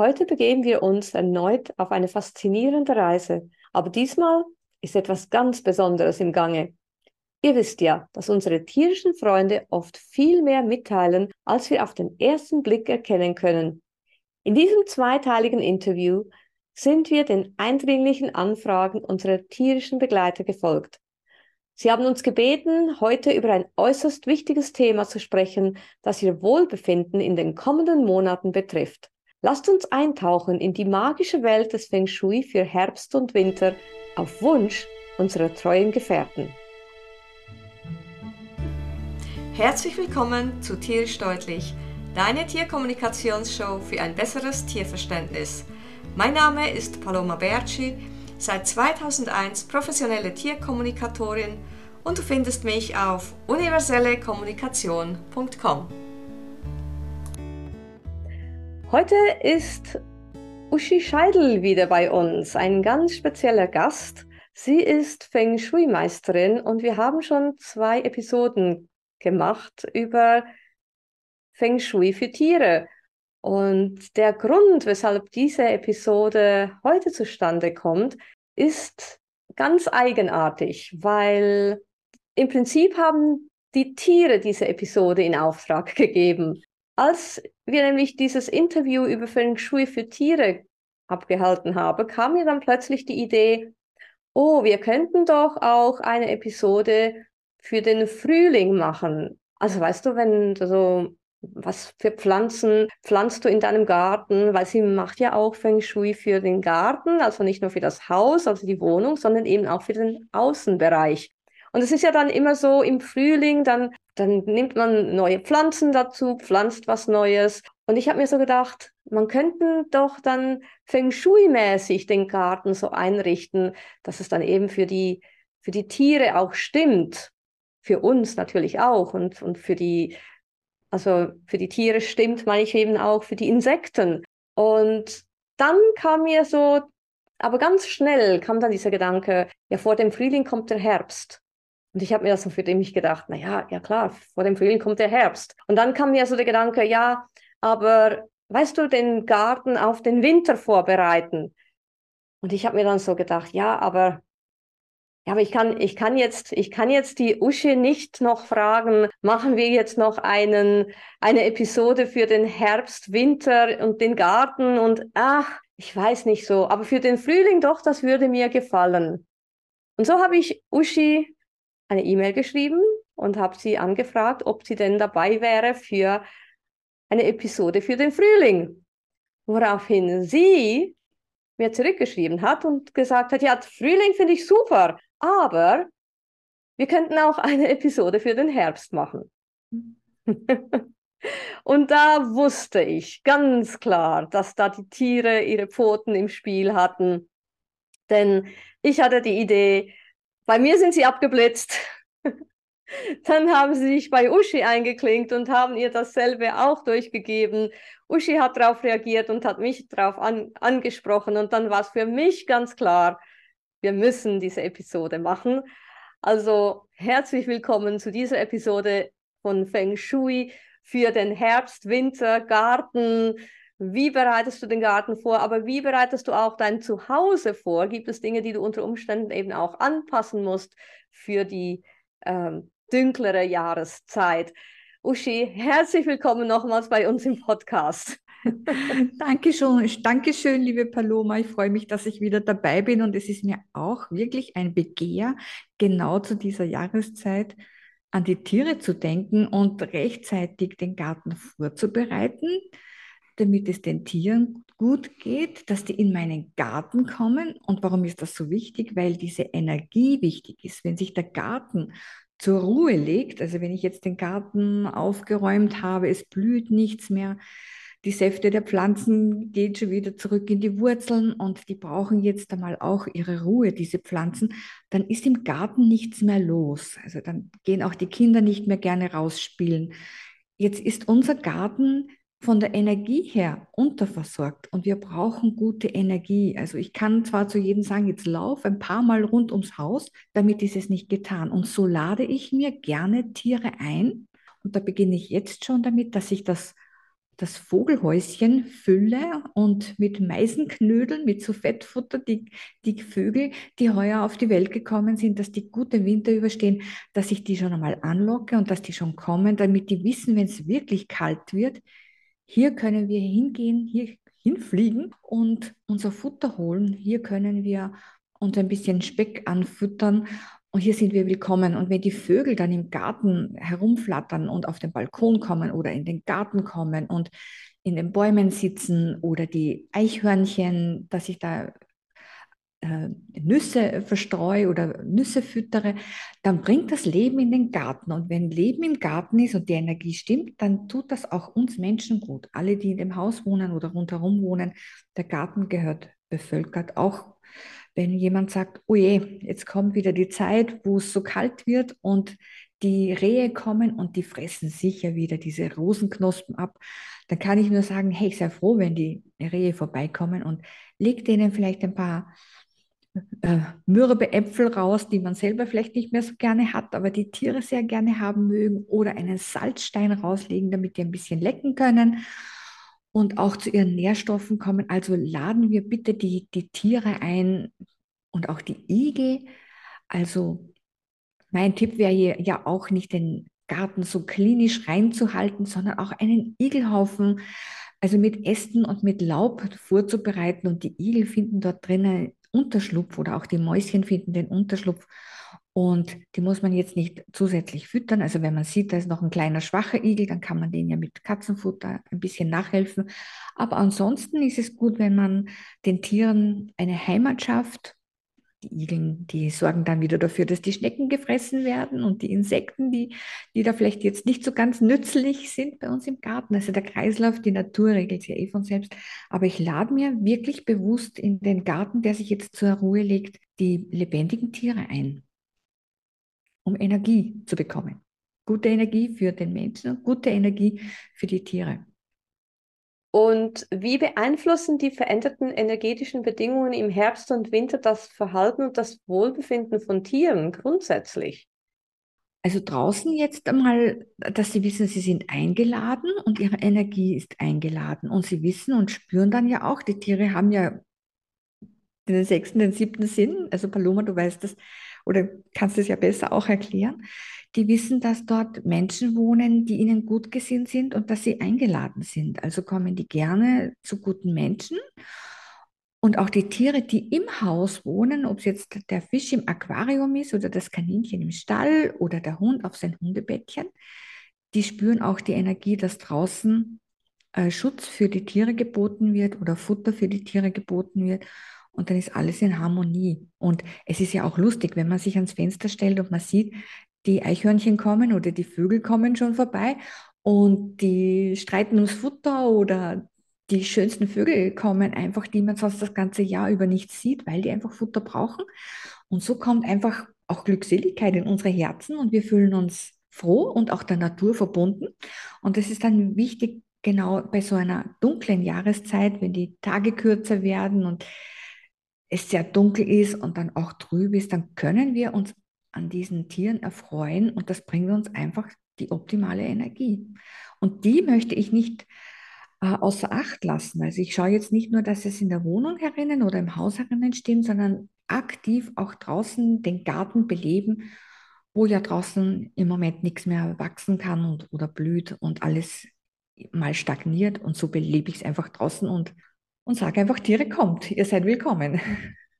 Heute begeben wir uns erneut auf eine faszinierende Reise, aber diesmal ist etwas ganz Besonderes im Gange. Ihr wisst ja, dass unsere tierischen Freunde oft viel mehr mitteilen, als wir auf den ersten Blick erkennen können. In diesem zweiteiligen Interview sind wir den eindringlichen Anfragen unserer tierischen Begleiter gefolgt. Sie haben uns gebeten, heute über ein äußerst wichtiges Thema zu sprechen, das ihr Wohlbefinden in den kommenden Monaten betrifft. Lasst uns eintauchen in die magische Welt des Feng Shui für Herbst und Winter auf Wunsch unserer treuen Gefährten. Herzlich willkommen zu Tierisch Deutlich, deine Tierkommunikationsshow für ein besseres Tierverständnis. Mein Name ist Paloma Berci, seit 2001 professionelle Tierkommunikatorin und du findest mich auf universellekommunikation.com. Heute ist Uschi Scheidel wieder bei uns, ein ganz spezieller Gast. Sie ist Feng Shui-Meisterin und wir haben schon zwei Episoden gemacht über Feng Shui für Tiere. Und der Grund, weshalb diese Episode heute zustande kommt, ist ganz eigenartig, weil im Prinzip haben die Tiere diese Episode in Auftrag gegeben. Als wir nämlich dieses Interview über Feng Shui für Tiere abgehalten haben, kam mir dann plötzlich die Idee, oh, wir könnten doch auch eine Episode für den Frühling machen. Also weißt du, wenn so was für Pflanzen pflanzt du in deinem Garten, weil sie macht ja auch Feng Shui für den Garten, also nicht nur für das Haus, also die Wohnung, sondern eben auch für den Außenbereich. Und es ist ja dann immer so im Frühling, dann dann nimmt man neue Pflanzen dazu, pflanzt was Neues. Und ich habe mir so gedacht, man könnte doch dann Feng Shui-mäßig den Garten so einrichten, dass es dann eben für die, für die Tiere auch stimmt. Für uns natürlich auch und, und für die, also für die Tiere stimmt, meine ich eben auch für die Insekten. Und dann kam mir so, aber ganz schnell kam dann dieser Gedanke, ja, vor dem Frühling kommt der Herbst. Und ich habe mir so für mich gedacht, na ja, ja klar, vor dem Frühling kommt der Herbst. Und dann kam mir so der Gedanke, ja, aber weißt du, den Garten auf den Winter vorbereiten. Und ich habe mir dann so gedacht, ja, aber ja, aber ich kann, ich kann jetzt, ich kann jetzt die Usche nicht noch fragen, machen wir jetzt noch einen, eine Episode für den Herbst, Winter und den Garten und ach, ich weiß nicht so, aber für den Frühling doch, das würde mir gefallen. Und so habe ich Uschi eine E-Mail geschrieben und habe sie angefragt, ob sie denn dabei wäre für eine Episode für den Frühling. Woraufhin sie mir zurückgeschrieben hat und gesagt hat, ja, Frühling finde ich super, aber wir könnten auch eine Episode für den Herbst machen. und da wusste ich ganz klar, dass da die Tiere ihre Pfoten im Spiel hatten. Denn ich hatte die Idee, bei mir sind sie abgeblitzt. Dann haben sie sich bei Uschi eingeklinkt und haben ihr dasselbe auch durchgegeben. Uschi hat darauf reagiert und hat mich darauf an, angesprochen. Und dann war es für mich ganz klar, wir müssen diese Episode machen. Also herzlich willkommen zu dieser Episode von Feng Shui für den Herbst, Winter, Garten, wie bereitest du den Garten vor, aber wie bereitest du auch dein Zuhause vor? Gibt es Dinge, die du unter Umständen eben auch anpassen musst für die ähm, dünklere Jahreszeit? Uschi, herzlich willkommen nochmals bei uns im Podcast. Dankeschön, Dankeschön, liebe Paloma. Ich freue mich, dass ich wieder dabei bin und es ist mir auch wirklich ein Begehr, genau zu dieser Jahreszeit an die Tiere zu denken und rechtzeitig den Garten vorzubereiten damit es den Tieren gut geht, dass die in meinen Garten kommen. Und warum ist das so wichtig? Weil diese Energie wichtig ist. Wenn sich der Garten zur Ruhe legt, also wenn ich jetzt den Garten aufgeräumt habe, es blüht nichts mehr, die Säfte der Pflanzen gehen schon wieder zurück in die Wurzeln und die brauchen jetzt einmal auch ihre Ruhe, diese Pflanzen, dann ist im Garten nichts mehr los. Also dann gehen auch die Kinder nicht mehr gerne rausspielen. Jetzt ist unser Garten von der Energie her unterversorgt und wir brauchen gute Energie. Also ich kann zwar zu jedem sagen, jetzt lauf ein paar Mal rund ums Haus, damit ist es nicht getan. Und so lade ich mir gerne Tiere ein und da beginne ich jetzt schon damit, dass ich das das Vogelhäuschen fülle und mit Meisenknödeln, mit so Fettfutter, die, die Vögel, die heuer auf die Welt gekommen sind, dass die gute Winter überstehen, dass ich die schon einmal anlocke und dass die schon kommen, damit die wissen, wenn es wirklich kalt wird, hier können wir hingehen, hier hinfliegen und unser Futter holen. Hier können wir uns ein bisschen Speck anfüttern und hier sind wir willkommen. Und wenn die Vögel dann im Garten herumflattern und auf den Balkon kommen oder in den Garten kommen und in den Bäumen sitzen oder die Eichhörnchen, dass ich da Nüsse verstreue oder Nüsse füttere, dann bringt das Leben in den Garten. Und wenn Leben im Garten ist und die Energie stimmt, dann tut das auch uns Menschen gut. Alle, die in dem Haus wohnen oder rundherum wohnen, der Garten gehört bevölkert, auch wenn jemand sagt, oh je, jetzt kommt wieder die Zeit, wo es so kalt wird und die Rehe kommen und die fressen sicher wieder diese Rosenknospen ab, dann kann ich nur sagen, hey, ich sei froh, wenn die Rehe vorbeikommen und leg denen vielleicht ein paar äh, mürbe Äpfel raus, die man selber vielleicht nicht mehr so gerne hat, aber die Tiere sehr gerne haben mögen, oder einen Salzstein rauslegen, damit die ein bisschen lecken können und auch zu ihren Nährstoffen kommen. Also laden wir bitte die, die Tiere ein und auch die Igel. Also mein Tipp wäre hier ja auch nicht den Garten so klinisch reinzuhalten, sondern auch einen Igelhaufen, also mit Ästen und mit Laub vorzubereiten. Und die Igel finden dort drinnen Unterschlupf oder auch die Mäuschen finden den Unterschlupf. Und die muss man jetzt nicht zusätzlich füttern. Also wenn man sieht, da ist noch ein kleiner schwacher Igel, dann kann man den ja mit Katzenfutter ein bisschen nachhelfen. Aber ansonsten ist es gut, wenn man den Tieren eine Heimat schafft. Die Igeln, die sorgen dann wieder dafür, dass die Schnecken gefressen werden und die Insekten, die, die da vielleicht jetzt nicht so ganz nützlich sind bei uns im Garten. Also der Kreislauf, die Natur regelt sich ja eh von selbst. Aber ich lade mir wirklich bewusst in den Garten, der sich jetzt zur Ruhe legt, die lebendigen Tiere ein um Energie zu bekommen. Gute Energie für den Menschen und gute Energie für die Tiere. Und wie beeinflussen die veränderten energetischen Bedingungen im Herbst und Winter das Verhalten und das Wohlbefinden von Tieren grundsätzlich? Also draußen jetzt einmal, dass sie wissen, sie sind eingeladen und ihre Energie ist eingeladen. Und sie wissen und spüren dann ja auch, die Tiere haben ja den sechsten, den siebten Sinn. Also Paloma, du weißt das, oder kannst es ja besser auch erklären, die wissen, dass dort Menschen wohnen, die ihnen gut gesinnt sind und dass sie eingeladen sind. Also kommen die gerne zu guten Menschen. Und auch die Tiere, die im Haus wohnen, ob es jetzt der Fisch im Aquarium ist oder das Kaninchen im Stall oder der Hund auf sein Hundebettchen, die spüren auch die Energie, dass draußen äh, Schutz für die Tiere geboten wird oder Futter für die Tiere geboten wird und dann ist alles in Harmonie. Und es ist ja auch lustig, wenn man sich ans Fenster stellt und man sieht, die Eichhörnchen kommen oder die Vögel kommen schon vorbei und die streiten ums Futter oder die schönsten Vögel kommen einfach, die man sonst das ganze Jahr über nicht sieht, weil die einfach Futter brauchen. Und so kommt einfach auch Glückseligkeit in unsere Herzen und wir fühlen uns froh und auch der Natur verbunden. Und das ist dann wichtig, genau bei so einer dunklen Jahreszeit, wenn die Tage kürzer werden und es sehr dunkel ist und dann auch trüb ist, dann können wir uns an diesen Tieren erfreuen und das bringt uns einfach die optimale Energie. Und die möchte ich nicht äh, außer Acht lassen. Also ich schaue jetzt nicht nur, dass es in der Wohnung herinnen oder im Haus herinnen stimmt, sondern aktiv auch draußen den Garten beleben, wo ja draußen im Moment nichts mehr wachsen kann und, oder blüht und alles mal stagniert und so belebe ich es einfach draußen und und sage einfach, Tiere kommt, ihr seid willkommen.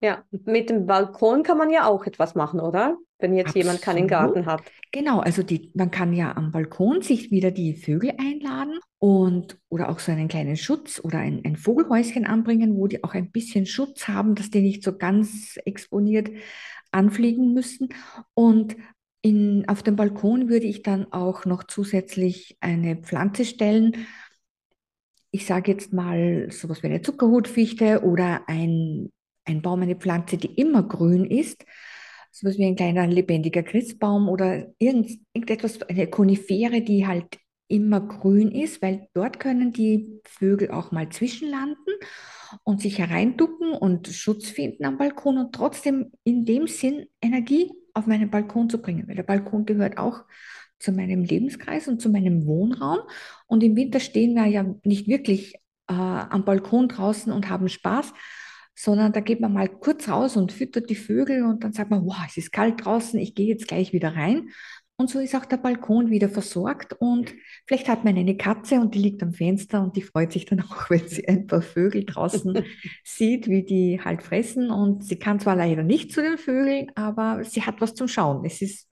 Ja, mit dem Balkon kann man ja auch etwas machen, oder? Wenn jetzt Absolut. jemand keinen Garten hat. Genau, also die, man kann ja am Balkon sich wieder die Vögel einladen und oder auch so einen kleinen Schutz oder ein, ein Vogelhäuschen anbringen, wo die auch ein bisschen Schutz haben, dass die nicht so ganz exponiert anfliegen müssen. Und in, auf dem Balkon würde ich dann auch noch zusätzlich eine Pflanze stellen, ich sage jetzt mal sowas wie eine Zuckerhutfichte oder ein, ein Baum, eine Pflanze, die immer grün ist, sowas wie ein kleiner lebendiger Christbaum oder irgend, irgendetwas, eine Konifere, die halt immer grün ist, weil dort können die Vögel auch mal zwischenlanden und sich hereinducken und Schutz finden am Balkon und trotzdem in dem Sinn Energie auf meinen Balkon zu bringen, weil der Balkon gehört auch zu meinem Lebenskreis und zu meinem Wohnraum. Und im Winter stehen wir ja nicht wirklich äh, am Balkon draußen und haben Spaß, sondern da geht man mal kurz raus und füttert die Vögel und dann sagt man, wow, es ist kalt draußen, ich gehe jetzt gleich wieder rein. Und so ist auch der Balkon wieder versorgt und vielleicht hat man eine Katze und die liegt am Fenster und die freut sich dann auch, wenn sie ein paar Vögel draußen sieht, wie die halt fressen. Und sie kann zwar leider nicht zu den Vögeln, aber sie hat was zum Schauen. Es ist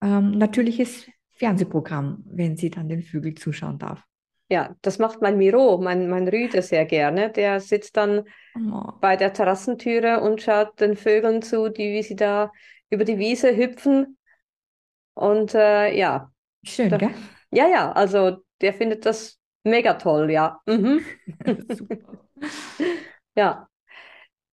ähm, natürliches Fernsehprogramm, wenn sie dann den Vögeln zuschauen darf. Ja, das macht mein Miro, mein, mein Rüde sehr gerne. Der sitzt dann oh. bei der Terrassentüre und schaut den Vögeln zu, die, wie sie da über die Wiese hüpfen. Und äh, ja. Schön, da, gell? Ja, ja, also der findet das mega toll, ja. Mhm. Super. ja.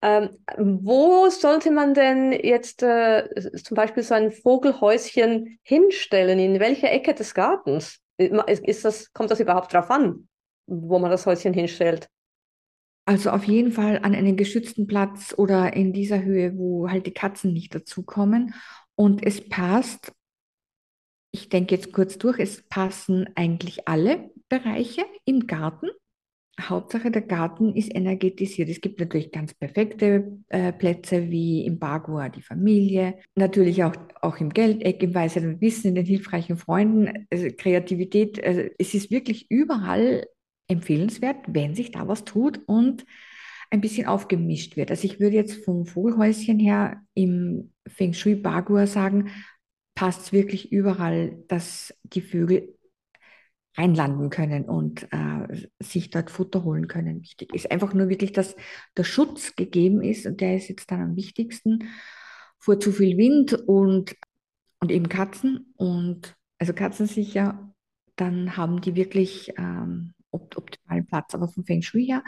Ähm, wo sollte man denn jetzt äh, zum Beispiel so ein Vogelhäuschen hinstellen? In welcher Ecke des Gartens? Ist das, kommt das überhaupt darauf an, wo man das Häuschen hinstellt? Also auf jeden Fall an einen geschützten Platz oder in dieser Höhe, wo halt die Katzen nicht dazukommen. Und es passt, ich denke jetzt kurz durch, es passen eigentlich alle Bereiche im Garten. Hauptsache, der Garten ist energetisiert. Es gibt natürlich ganz perfekte äh, Plätze wie im Bagua die Familie, natürlich auch, auch im Geldeck, im und Wissen, in den hilfreichen Freunden, also Kreativität. Also es ist wirklich überall empfehlenswert, wenn sich da was tut und ein bisschen aufgemischt wird. Also ich würde jetzt vom Vogelhäuschen her im Feng Shui Bagua sagen, passt wirklich überall, dass die Vögel reinlanden können und äh, sich dort Futter holen können. Wichtig ist einfach nur wirklich, dass der Schutz gegeben ist und der ist jetzt dann am wichtigsten vor zu viel Wind und, und eben Katzen und also Katzen sicher, dann haben die wirklich ähm, optimalen Platz. Aber vom Feng Shui her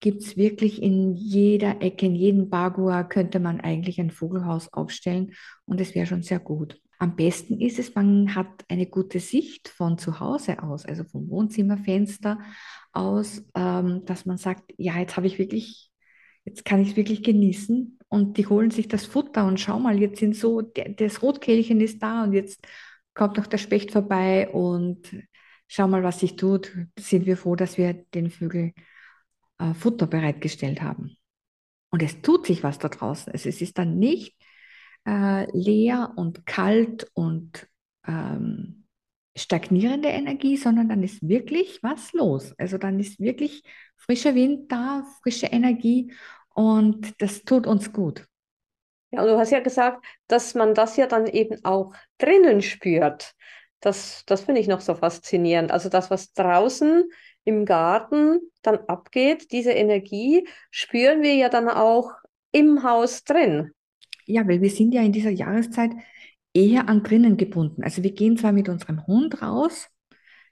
gibt es wirklich in jeder Ecke, in jedem Bagua könnte man eigentlich ein Vogelhaus aufstellen und es wäre schon sehr gut. Am besten ist es, man hat eine gute Sicht von zu Hause aus, also vom Wohnzimmerfenster aus, ähm, dass man sagt, ja, jetzt habe ich wirklich, jetzt kann ich es wirklich genießen und die holen sich das Futter und schau mal, jetzt sind so, das Rotkehlchen ist da und jetzt kommt noch der Specht vorbei und schau mal, was sich tut. Sind wir froh, dass wir den Vögeln äh, Futter bereitgestellt haben. Und es tut sich was da draußen. Also es ist dann nicht äh, leer und kalt und ähm, stagnierende Energie, sondern dann ist wirklich was los. Also dann ist wirklich frischer Wind da, frische Energie und das tut uns gut. Ja, und du hast ja gesagt, dass man das ja dann eben auch drinnen spürt. Das, das finde ich noch so faszinierend. Also das, was draußen im Garten dann abgeht, diese Energie, spüren wir ja dann auch im Haus drin. Ja, weil wir sind ja in dieser Jahreszeit eher an drinnen gebunden. Also wir gehen zwar mit unserem Hund raus,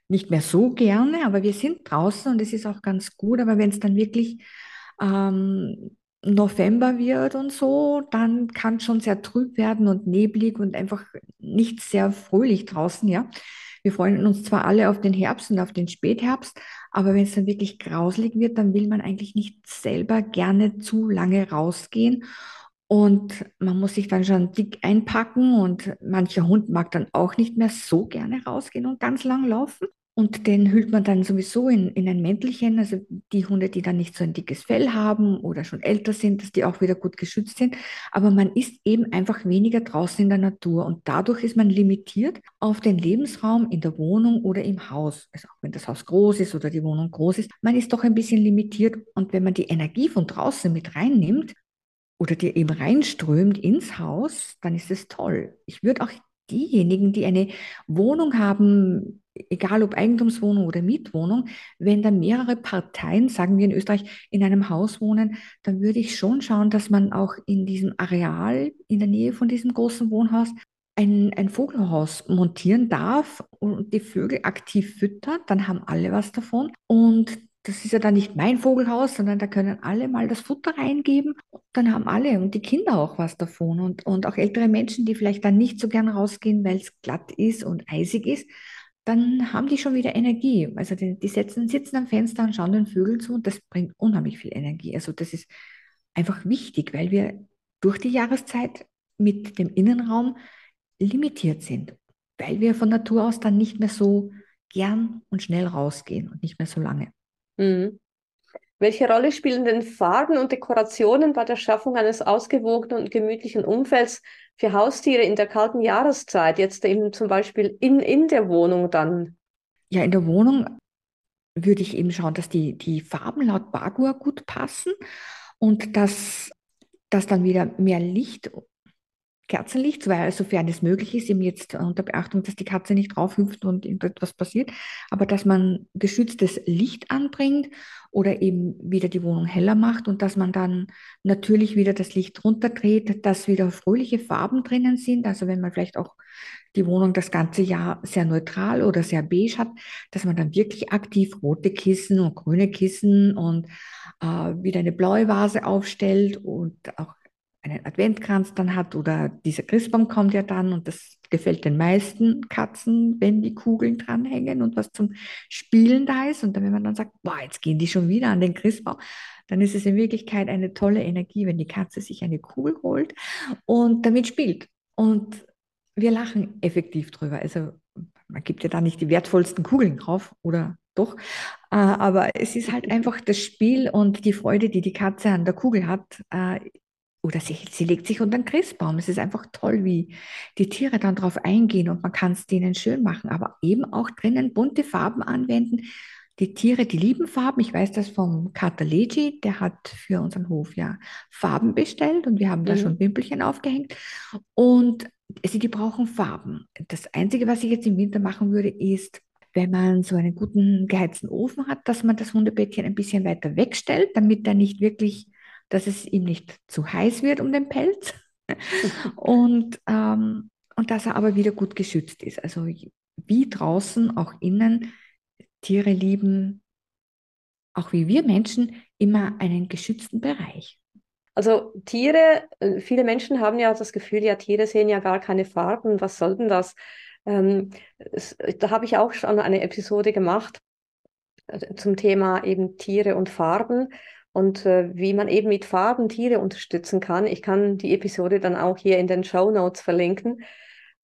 nicht mehr so gerne, aber wir sind draußen und es ist auch ganz gut. Aber wenn es dann wirklich ähm, November wird und so, dann kann es schon sehr trüb werden und neblig und einfach nicht sehr fröhlich draußen, ja. Wir freuen uns zwar alle auf den Herbst und auf den Spätherbst, aber wenn es dann wirklich grauslig wird, dann will man eigentlich nicht selber gerne zu lange rausgehen. Und man muss sich dann schon dick einpacken und mancher Hund mag dann auch nicht mehr so gerne rausgehen und ganz lang laufen. Und den hüllt man dann sowieso in, in ein Mäntelchen. Also die Hunde, die dann nicht so ein dickes Fell haben oder schon älter sind, dass die auch wieder gut geschützt sind. Aber man ist eben einfach weniger draußen in der Natur und dadurch ist man limitiert auf den Lebensraum in der Wohnung oder im Haus. Also auch wenn das Haus groß ist oder die Wohnung groß ist, man ist doch ein bisschen limitiert. Und wenn man die Energie von draußen mit reinnimmt, oder die eben reinströmt ins Haus, dann ist es toll. Ich würde auch diejenigen, die eine Wohnung haben, egal ob Eigentumswohnung oder Mietwohnung, wenn da mehrere Parteien, sagen wir in Österreich, in einem Haus wohnen, dann würde ich schon schauen, dass man auch in diesem Areal, in der Nähe von diesem großen Wohnhaus, ein, ein Vogelhaus montieren darf und die Vögel aktiv füttert, dann haben alle was davon. Und das ist ja dann nicht mein Vogelhaus, sondern da können alle mal das Futter reingeben. Dann haben alle und die Kinder auch was davon. Und, und auch ältere Menschen, die vielleicht dann nicht so gern rausgehen, weil es glatt ist und eisig ist, dann haben die schon wieder Energie. Also die, die setzen, sitzen am Fenster und schauen den Vögeln zu und das bringt unheimlich viel Energie. Also das ist einfach wichtig, weil wir durch die Jahreszeit mit dem Innenraum limitiert sind. weil wir von Natur aus dann nicht mehr so gern und schnell rausgehen und nicht mehr so lange. Mhm. Welche Rolle spielen denn Farben und Dekorationen bei der Schaffung eines ausgewogenen und gemütlichen Umfelds für Haustiere in der kalten Jahreszeit? Jetzt eben zum Beispiel in, in der Wohnung dann? Ja, in der Wohnung würde ich eben schauen, dass die, die Farben laut Bagua gut passen und dass, dass dann wieder mehr Licht Kerzenlicht, weil sofern es möglich ist, eben jetzt unter Beachtung, dass die Katze nicht draufhüpft und irgendetwas passiert, aber dass man geschütztes Licht anbringt oder eben wieder die Wohnung heller macht und dass man dann natürlich wieder das Licht runterdreht, dass wieder fröhliche Farben drinnen sind. Also wenn man vielleicht auch die Wohnung das ganze Jahr sehr neutral oder sehr beige hat, dass man dann wirklich aktiv rote Kissen und grüne Kissen und äh, wieder eine blaue Vase aufstellt und auch einen Adventkranz dann hat oder dieser Christbaum kommt ja dann und das gefällt den meisten Katzen, wenn die Kugeln dranhängen und was zum Spielen da ist. Und dann, wenn man dann sagt, boah, jetzt gehen die schon wieder an den Christbaum, dann ist es in Wirklichkeit eine tolle Energie, wenn die Katze sich eine Kugel holt und damit spielt. Und wir lachen effektiv drüber. Also man gibt ja da nicht die wertvollsten Kugeln drauf oder doch. Äh, aber es ist halt einfach das Spiel und die Freude, die die Katze an der Kugel hat, äh, oder sie, sie legt sich unter den Christbaum. Es ist einfach toll, wie die Tiere dann darauf eingehen und man kann es denen schön machen, aber eben auch drinnen bunte Farben anwenden. Die Tiere, die lieben Farben. Ich weiß das vom Kater Legi, der hat für unseren Hof ja Farben bestellt und wir haben da mhm. schon Wimpelchen aufgehängt. Und sie, die brauchen Farben. Das Einzige, was ich jetzt im Winter machen würde, ist, wenn man so einen guten geheizten Ofen hat, dass man das Hundebettchen ein bisschen weiter wegstellt, damit er nicht wirklich dass es ihm nicht zu heiß wird um den Pelz und, ähm, und dass er aber wieder gut geschützt ist. Also wie draußen, auch innen, Tiere lieben, auch wie wir Menschen, immer einen geschützten Bereich. Also Tiere, äh, viele Menschen haben ja das Gefühl, ja, Tiere sehen ja gar keine Farben, was soll denn das? Ähm, es, da habe ich auch schon eine Episode gemacht äh, zum Thema eben Tiere und Farben und äh, wie man eben mit Farben Tiere unterstützen kann. Ich kann die Episode dann auch hier in den Show Notes verlinken.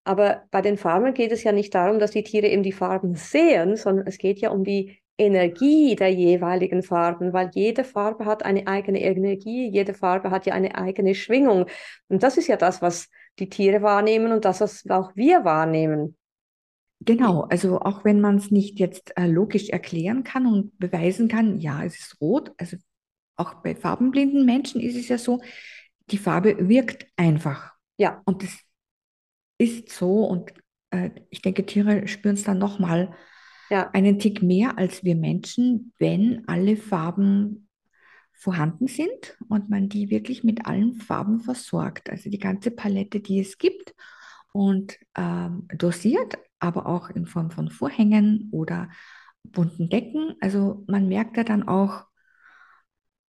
Aber bei den Farben geht es ja nicht darum, dass die Tiere eben die Farben sehen, sondern es geht ja um die Energie der jeweiligen Farben, weil jede Farbe hat eine eigene Energie, jede Farbe hat ja eine eigene Schwingung. Und das ist ja das, was die Tiere wahrnehmen und das, was auch wir wahrnehmen. Genau, also auch wenn man es nicht jetzt äh, logisch erklären kann und beweisen kann, ja, es ist rot, also auch bei farbenblinden Menschen ist es ja so, die Farbe wirkt einfach. Ja. Und das ist so und äh, ich denke, Tiere spüren es dann nochmal ja. einen Tick mehr als wir Menschen, wenn alle Farben vorhanden sind und man die wirklich mit allen Farben versorgt. Also die ganze Palette, die es gibt und ähm, dosiert, aber auch in Form von Vorhängen oder bunten Decken. Also man merkt ja dann auch,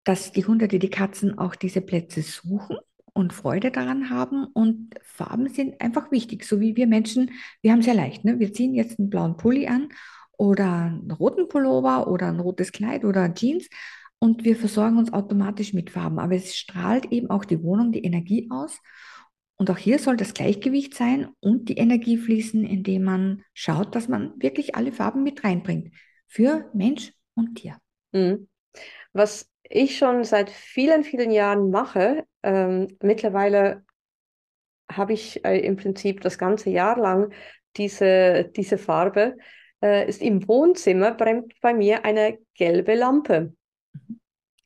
dass die Hunde, die die Katzen auch diese Plätze suchen und Freude daran haben. Und Farben sind einfach wichtig, so wie wir Menschen, wir haben es ja leicht. Ne? Wir ziehen jetzt einen blauen Pulli an oder einen roten Pullover oder ein rotes Kleid oder Jeans und wir versorgen uns automatisch mit Farben. Aber es strahlt eben auch die Wohnung die Energie aus. Und auch hier soll das Gleichgewicht sein und die Energie fließen, indem man schaut, dass man wirklich alle Farben mit reinbringt. Für Mensch und Tier. Mhm. Was ich schon seit vielen, vielen Jahren mache. Ähm, mittlerweile habe ich äh, im Prinzip das ganze Jahr lang diese, diese Farbe. Äh, ist im Wohnzimmer brennt bei mir eine gelbe Lampe,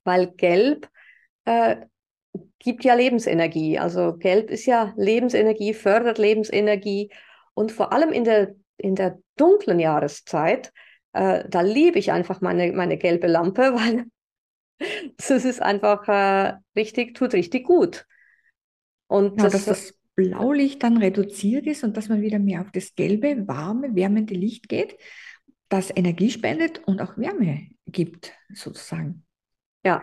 weil gelb äh, gibt ja Lebensenergie. Also gelb ist ja Lebensenergie, fördert Lebensenergie und vor allem in der, in der dunklen Jahreszeit, äh, da liebe ich einfach meine, meine gelbe Lampe, weil das ist einfach äh, richtig, tut richtig gut. Und ja, das, dass das Blaulicht dann reduziert ist und dass man wieder mehr auf das gelbe, warme, wärmende Licht geht, das Energie spendet und auch Wärme gibt, sozusagen. Ja,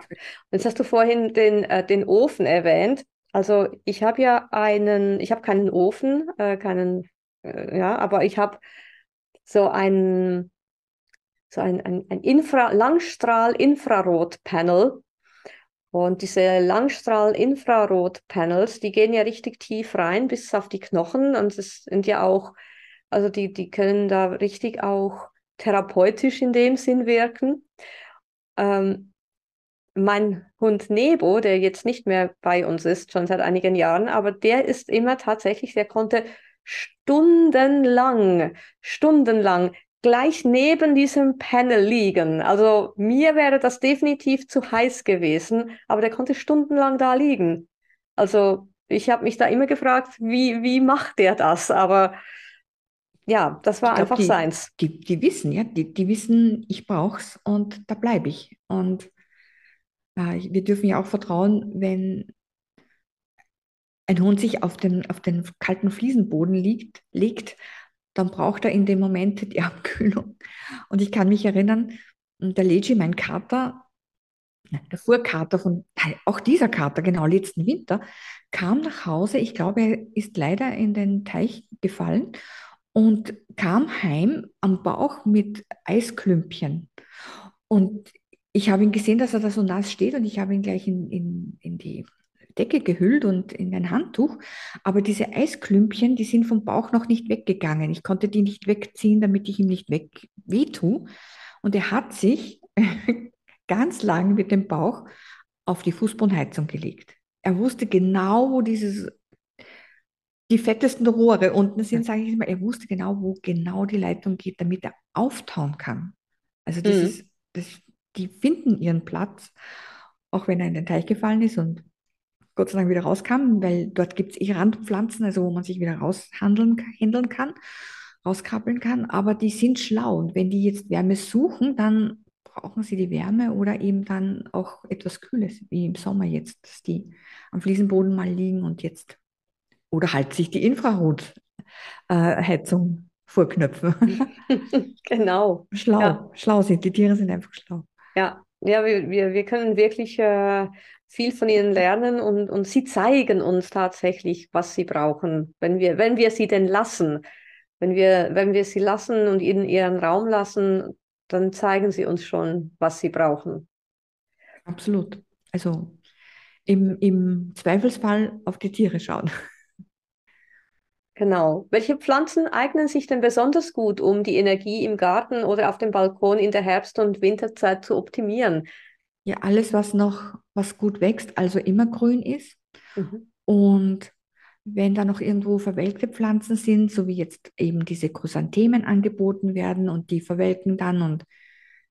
jetzt hast du vorhin den, äh, den Ofen erwähnt. Also ich habe ja einen, ich habe keinen Ofen, äh, keinen, äh, ja, aber ich habe so einen so ein, ein, ein Infra Langstrahl-Infrarot-Panel. Und diese Langstrahl-Infrarot-Panels, die gehen ja richtig tief rein bis auf die Knochen und es sind ja auch Also die, die können da richtig auch therapeutisch in dem Sinn wirken. Ähm, mein Hund Nebo, der jetzt nicht mehr bei uns ist, schon seit einigen Jahren, aber der ist immer tatsächlich, der konnte stundenlang, stundenlang gleich neben diesem Panel liegen. Also mir wäre das definitiv zu heiß gewesen, aber der konnte stundenlang da liegen. Also ich habe mich da immer gefragt, wie, wie macht der das? Aber ja, das war glaub, einfach die, seins. Die, die wissen, ja, die, die wissen, ich brauch's und da bleibe ich. Und äh, wir dürfen ja auch vertrauen, wenn ein Hund sich auf den, auf den kalten Fliesenboden liegt, legt, dann braucht er in dem Moment die Abkühlung. Und ich kann mich erinnern, der Leji, mein Kater, der Vorkater von, auch dieser Kater, genau letzten Winter, kam nach Hause. Ich glaube, er ist leider in den Teich gefallen und kam heim am Bauch mit Eisklümpchen. Und ich habe ihn gesehen, dass er da so nass steht und ich habe ihn gleich in, in, in die Decke gehüllt und in ein Handtuch. Aber diese Eisklümpchen, die sind vom Bauch noch nicht weggegangen. Ich konnte die nicht wegziehen, damit ich ihm nicht weg wehtue. Und er hat sich ganz lang mit dem Bauch auf die Fußbodenheizung gelegt. Er wusste genau, wo dieses die fettesten Rohre unten sind, sage ich mal. Er wusste genau, wo genau die Leitung geht, damit er auftauen kann. Also das mhm. ist, das, die finden ihren Platz, auch wenn er in den Teich gefallen ist und Gott sei Dank wieder rauskam, weil dort gibt es eh Randpflanzen, also wo man sich wieder raushandeln handeln kann, rauskrabbeln kann. Aber die sind schlau und wenn die jetzt Wärme suchen, dann brauchen sie die Wärme oder eben dann auch etwas Kühles, wie im Sommer jetzt, dass die am Fliesenboden mal liegen und jetzt oder halt sich die Infrarotheizung äh, vorknöpfen. genau. Schlau, ja. schlau sind, die Tiere sind einfach schlau. Ja, ja wir, wir, wir können wirklich äh, viel von ihnen lernen und, und sie zeigen uns tatsächlich, was sie brauchen, wenn wir, wenn wir sie denn lassen. Wenn wir, wenn wir sie lassen und ihnen ihren Raum lassen, dann zeigen sie uns schon, was sie brauchen. Absolut. Also im, im Zweifelsfall auf die Tiere schauen. Genau. Welche Pflanzen eignen sich denn besonders gut, um die Energie im Garten oder auf dem Balkon in der Herbst- und Winterzeit zu optimieren? Ja, alles, was noch, was gut wächst, also immer grün ist. Mhm. Und wenn da noch irgendwo verwelkte Pflanzen sind, so wie jetzt eben diese Chrysanthemen angeboten werden und die verwelken dann und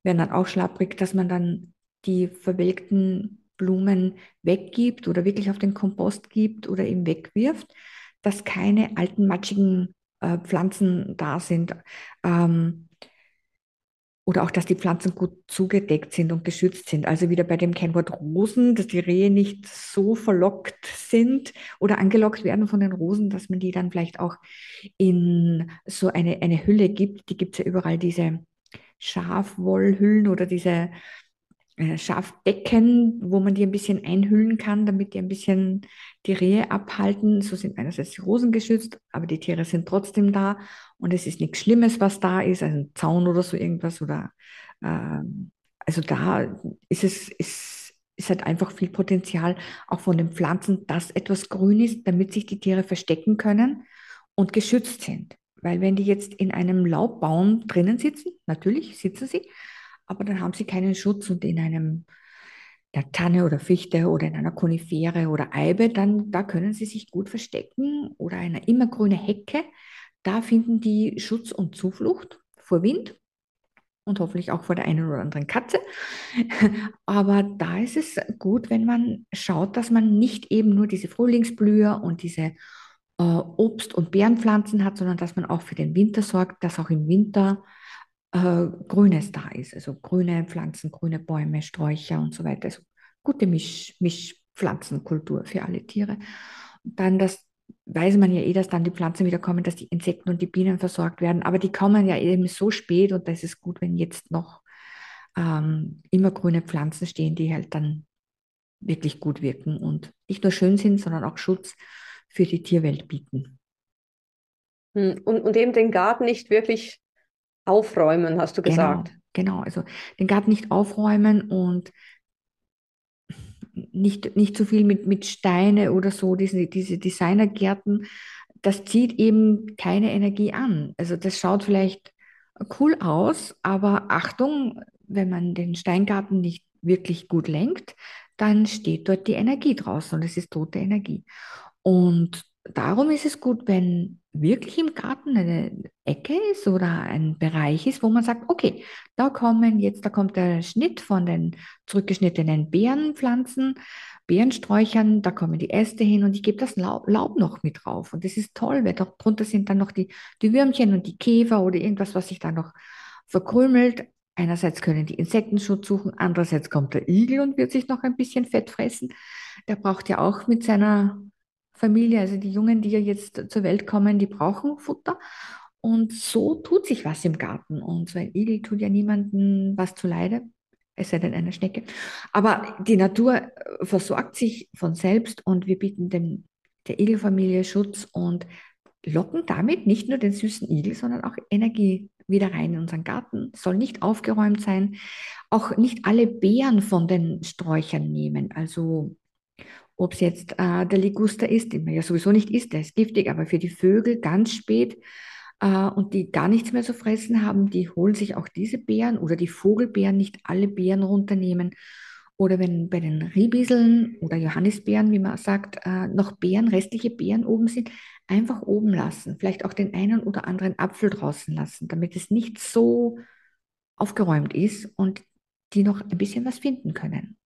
werden dann auch schlapprig, dass man dann die verwelkten Blumen weggibt oder wirklich auf den Kompost gibt oder eben wegwirft, dass keine alten matschigen äh, Pflanzen da sind. Ähm, oder auch, dass die Pflanzen gut zugedeckt sind und geschützt sind. Also wieder bei dem Kennwort Rosen, dass die Rehe nicht so verlockt sind oder angelockt werden von den Rosen, dass man die dann vielleicht auch in so eine, eine Hülle gibt. Die gibt es ja überall, diese Schafwollhüllen oder diese äh, Schafdecken, wo man die ein bisschen einhüllen kann, damit die ein bisschen die Rehe abhalten. So sind einerseits die Rosen geschützt, aber die Tiere sind trotzdem da und es ist nichts Schlimmes, was da ist, also ein Zaun oder so irgendwas oder äh, also da ist es ist, ist halt einfach viel Potenzial auch von den Pflanzen, dass etwas grün ist, damit sich die Tiere verstecken können und geschützt sind. Weil wenn die jetzt in einem Laubbaum drinnen sitzen, natürlich sitzen sie, aber dann haben sie keinen Schutz und in einem der Tanne oder Fichte oder in einer Konifere oder Eibe, dann da können sie sich gut verstecken oder eine immergrüne Hecke. Da finden die Schutz und Zuflucht vor Wind und hoffentlich auch vor der einen oder anderen Katze. Aber da ist es gut, wenn man schaut, dass man nicht eben nur diese Frühlingsblüher und diese äh, Obst- und Beerenpflanzen hat, sondern dass man auch für den Winter sorgt, dass auch im Winter äh, Grünes da ist. Also grüne Pflanzen, grüne Bäume, Sträucher und so weiter. Also gute Misch, Mischpflanzenkultur für alle Tiere. Und dann das weiß man ja eh, dass dann die Pflanzen wieder kommen, dass die Insekten und die Bienen versorgt werden. Aber die kommen ja eben so spät und da ist gut, wenn jetzt noch ähm, immer grüne Pflanzen stehen, die halt dann wirklich gut wirken und nicht nur schön sind, sondern auch Schutz für die Tierwelt bieten. Hm, und, und eben den Garten nicht wirklich aufräumen, hast du genau, gesagt. Genau, genau. Also den Garten nicht aufräumen und nicht, nicht zu viel mit, mit Steine oder so, diese, diese Designergärten, das zieht eben keine Energie an. Also das schaut vielleicht cool aus, aber Achtung, wenn man den Steingarten nicht wirklich gut lenkt, dann steht dort die Energie draußen und es ist tote Energie. Und darum ist es gut, wenn wirklich im Garten eine Ecke ist oder ein Bereich ist, wo man sagt, okay, da kommen jetzt, da kommt der Schnitt von den zurückgeschnittenen Beerenpflanzen, Beerensträuchern, da kommen die Äste hin und ich gebe das Laub, Laub noch mit drauf. Und das ist toll, weil darunter sind dann noch die, die Würmchen und die Käfer oder irgendwas, was sich da noch verkrümelt. Einerseits können die Insekten Schutz suchen, andererseits kommt der Igel und wird sich noch ein bisschen Fett fressen. Der braucht ja auch mit seiner Familie, also die Jungen, die ja jetzt zur Welt kommen, die brauchen Futter. Und so tut sich was im Garten. Und so ein Igel tut ja niemandem was zuleide, es sei denn eine Schnecke. Aber die Natur äh, versorgt sich von selbst und wir bieten dem, der Igelfamilie Schutz und locken damit nicht nur den süßen Igel, sondern auch Energie wieder rein in unseren Garten. Soll nicht aufgeräumt sein. Auch nicht alle Beeren von den Sträuchern nehmen. Also ob es jetzt äh, der Liguster ist, den man ja sowieso nicht isst, der ist giftig, aber für die Vögel ganz spät äh, und die gar nichts mehr zu fressen haben, die holen sich auch diese Beeren oder die Vogelbeeren, nicht alle Beeren runternehmen. Oder wenn bei den Riebiseln oder Johannisbeeren, wie man sagt, äh, noch Beeren, restliche Beeren oben sind, einfach oben lassen. Vielleicht auch den einen oder anderen Apfel draußen lassen, damit es nicht so aufgeräumt ist und die noch ein bisschen was finden können.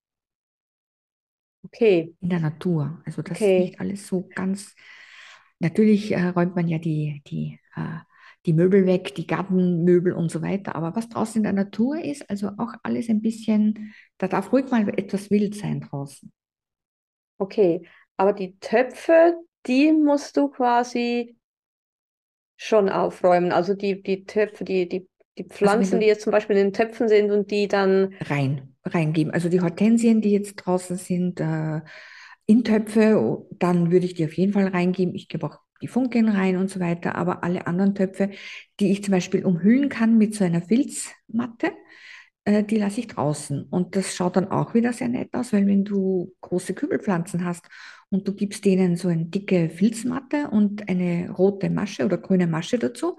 Okay. In der Natur. Also das Okay. ist nicht alles so ganz. Natürlich äh, räumt man ja die, die, äh, die Möbel weg, die Gartenmöbel und so weiter. Aber was draußen in der Natur ist, also auch alles ein bisschen, da darf ruhig mal etwas wild sein draußen. Okay. Aber die Töpfe, die musst du quasi schon aufräumen. Also die, die Töpfe, die, die, die Also Pflanzen, die du jetzt zum Beispiel in den Töpfen sind und die dann. rein, reingeben, also die Hortensien, die jetzt draußen sind, äh, in Töpfe, o- dann würde ich die auf jeden Fall reingeben. Ich gebe auch die Funken rein und so weiter, aber alle anderen Töpfe, die ich zum Beispiel umhüllen kann mit so einer Filzmatte, äh, die lasse ich draußen. Und das schaut dann auch wieder sehr nett aus, weil wenn du große Kübelpflanzen hast und du gibst denen so eine dicke Filzmatte und eine rote Masche oder grüne Masche dazu,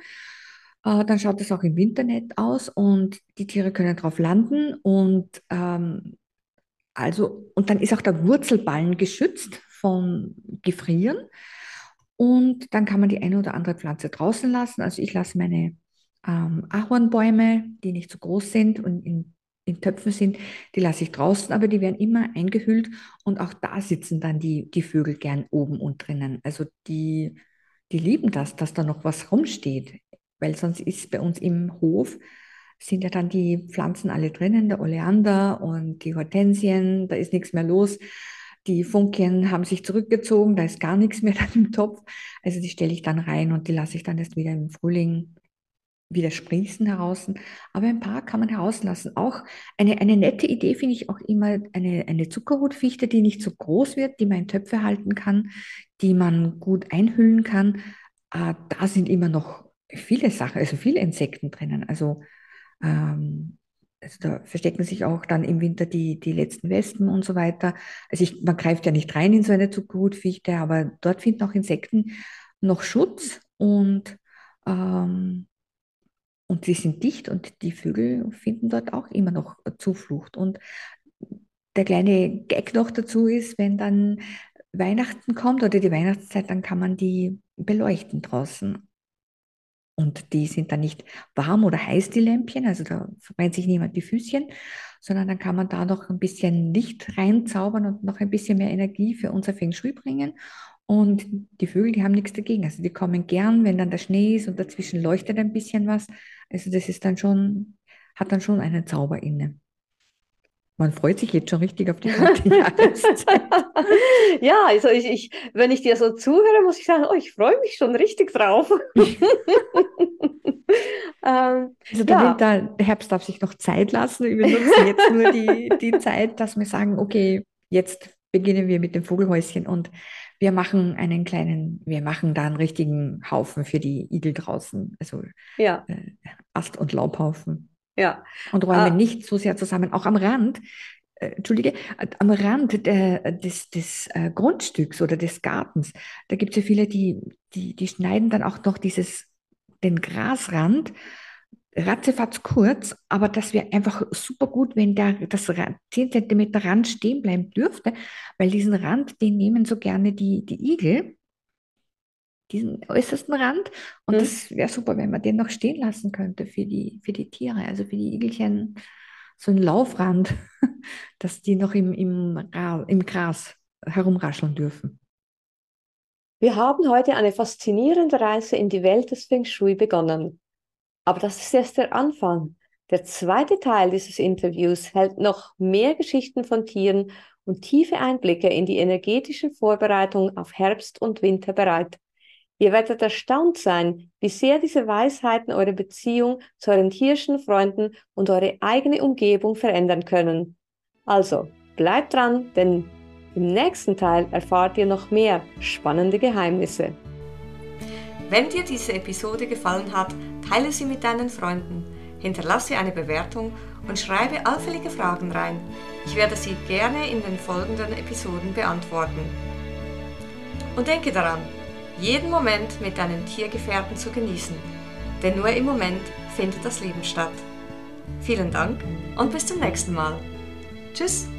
äh, dann schaut das auch im Winter nett aus und die Tiere können drauf landen und ähm, also, und dann ist auch der Wurzelballen geschützt vom Gefrieren. Und dann kann man die eine oder andere Pflanze draußen lassen. Also ich lasse meine ähm, Ahornbäume, die nicht so groß sind und in, in Töpfen sind, die lasse ich draußen, aber die werden immer eingehüllt und auch da sitzen dann die, die Vögel gern oben und drinnen. Also die, die lieben das, dass da noch was rumsteht, weil sonst ist bei uns im Hof sind ja dann die Pflanzen alle drinnen, der Oleander und die Hortensien, da ist nichts mehr los. Die Funkien haben sich zurückgezogen, da ist gar nichts mehr dann im Topf. Also die stelle ich dann rein und die lasse ich dann erst wieder im Frühling wieder sprießen heraus. Aber ein paar kann man herauslassen. Auch eine, eine nette Idee finde ich auch immer eine, eine Zuckerhutfichte, die nicht so groß wird, die man in Töpfe halten kann, die man gut einhüllen kann. Äh, da sind immer noch viele Sachen, also viele Insekten drinnen. Also ähm, also da verstecken sich auch dann im Winter die, die letzten Wespen und so weiter. Also ich, man greift ja nicht rein in so eine Zuckerhutfichte, aber dort finden auch Insekten noch Schutz und, ähm, und sie sind dicht und die Vögel finden dort auch immer noch Zuflucht. Und der kleine Gag noch dazu ist, wenn dann Weihnachten kommt oder die Weihnachtszeit, dann kann man die beleuchten draußen. Und die sind dann nicht warm oder heiß, die Lämpchen, also da verbrennt sich niemand die Füßchen, sondern dann kann man da noch ein bisschen Licht reinzaubern und noch ein bisschen mehr Energie für unser Feng Shui bringen. Und die Vögel, die haben nichts dagegen. Also die kommen gern, wenn dann der Schnee ist und dazwischen leuchtet ein bisschen was. Also das ist dann schon, hat dann schon einen Zauber inne. Man freut sich jetzt schon richtig auf die Jahreszeit. Ja, also ich, ich, wenn ich dir so zuhöre, muss ich sagen, oh, ich freue mich schon richtig drauf. Ähm, Also ja, der Herbst darf sich noch Zeit lassen. Wir nutzen jetzt nur die, die Zeit, dass wir sagen, okay, jetzt beginnen wir mit dem Vogelhäuschen und wir machen einen kleinen, wir machen da einen richtigen Haufen für die Igel draußen, also ja, äh, Ast- und Laubhaufen. Ja. Und räumen Ah, nicht so sehr zusammen, auch am Rand, äh, Entschuldige, am Rand der, des, des äh, Grundstücks oder des Gartens. Da gibt es ja viele, die die, die schneiden dann auch noch dieses, den Grasrand ratzefatz kurz, aber das wäre einfach super gut, wenn der, das 10 cm Rand stehen bleiben dürfte, weil diesen Rand, den nehmen so gerne die, die Igel, diesen äußersten Rand. Und mhm. das wäre super, wenn man den noch stehen lassen könnte für die, für die Tiere, also für die Igelchen, so ein Laufrand, dass die noch im, im, im Gras herumrascheln dürfen. Wir haben heute eine faszinierende Reise in die Welt des Feng Shui begonnen. Aber das ist erst der Anfang. Der zweite Teil dieses Interviews hält noch mehr Geschichten von Tieren und tiefe Einblicke in die energetischen Vorbereitungen auf Herbst und Winter bereit. Ihr werdet erstaunt sein, wie sehr diese Weisheiten eure Beziehung zu euren tierischen Freunden und eure eigene Umgebung verändern können. Also, bleibt dran, denn im nächsten Teil erfahrt ihr noch mehr spannende Geheimnisse. Wenn dir diese Episode gefallen hat, teile sie mit deinen Freunden, hinterlasse eine Bewertung und schreibe allfällige Fragen rein. Ich werde sie gerne in den folgenden Episoden beantworten. Und denke daran, jeden Moment mit deinen Tiergefährten zu genießen, denn nur im Moment findet das Leben statt. Vielen Dank und bis zum nächsten Mal. Tschüss!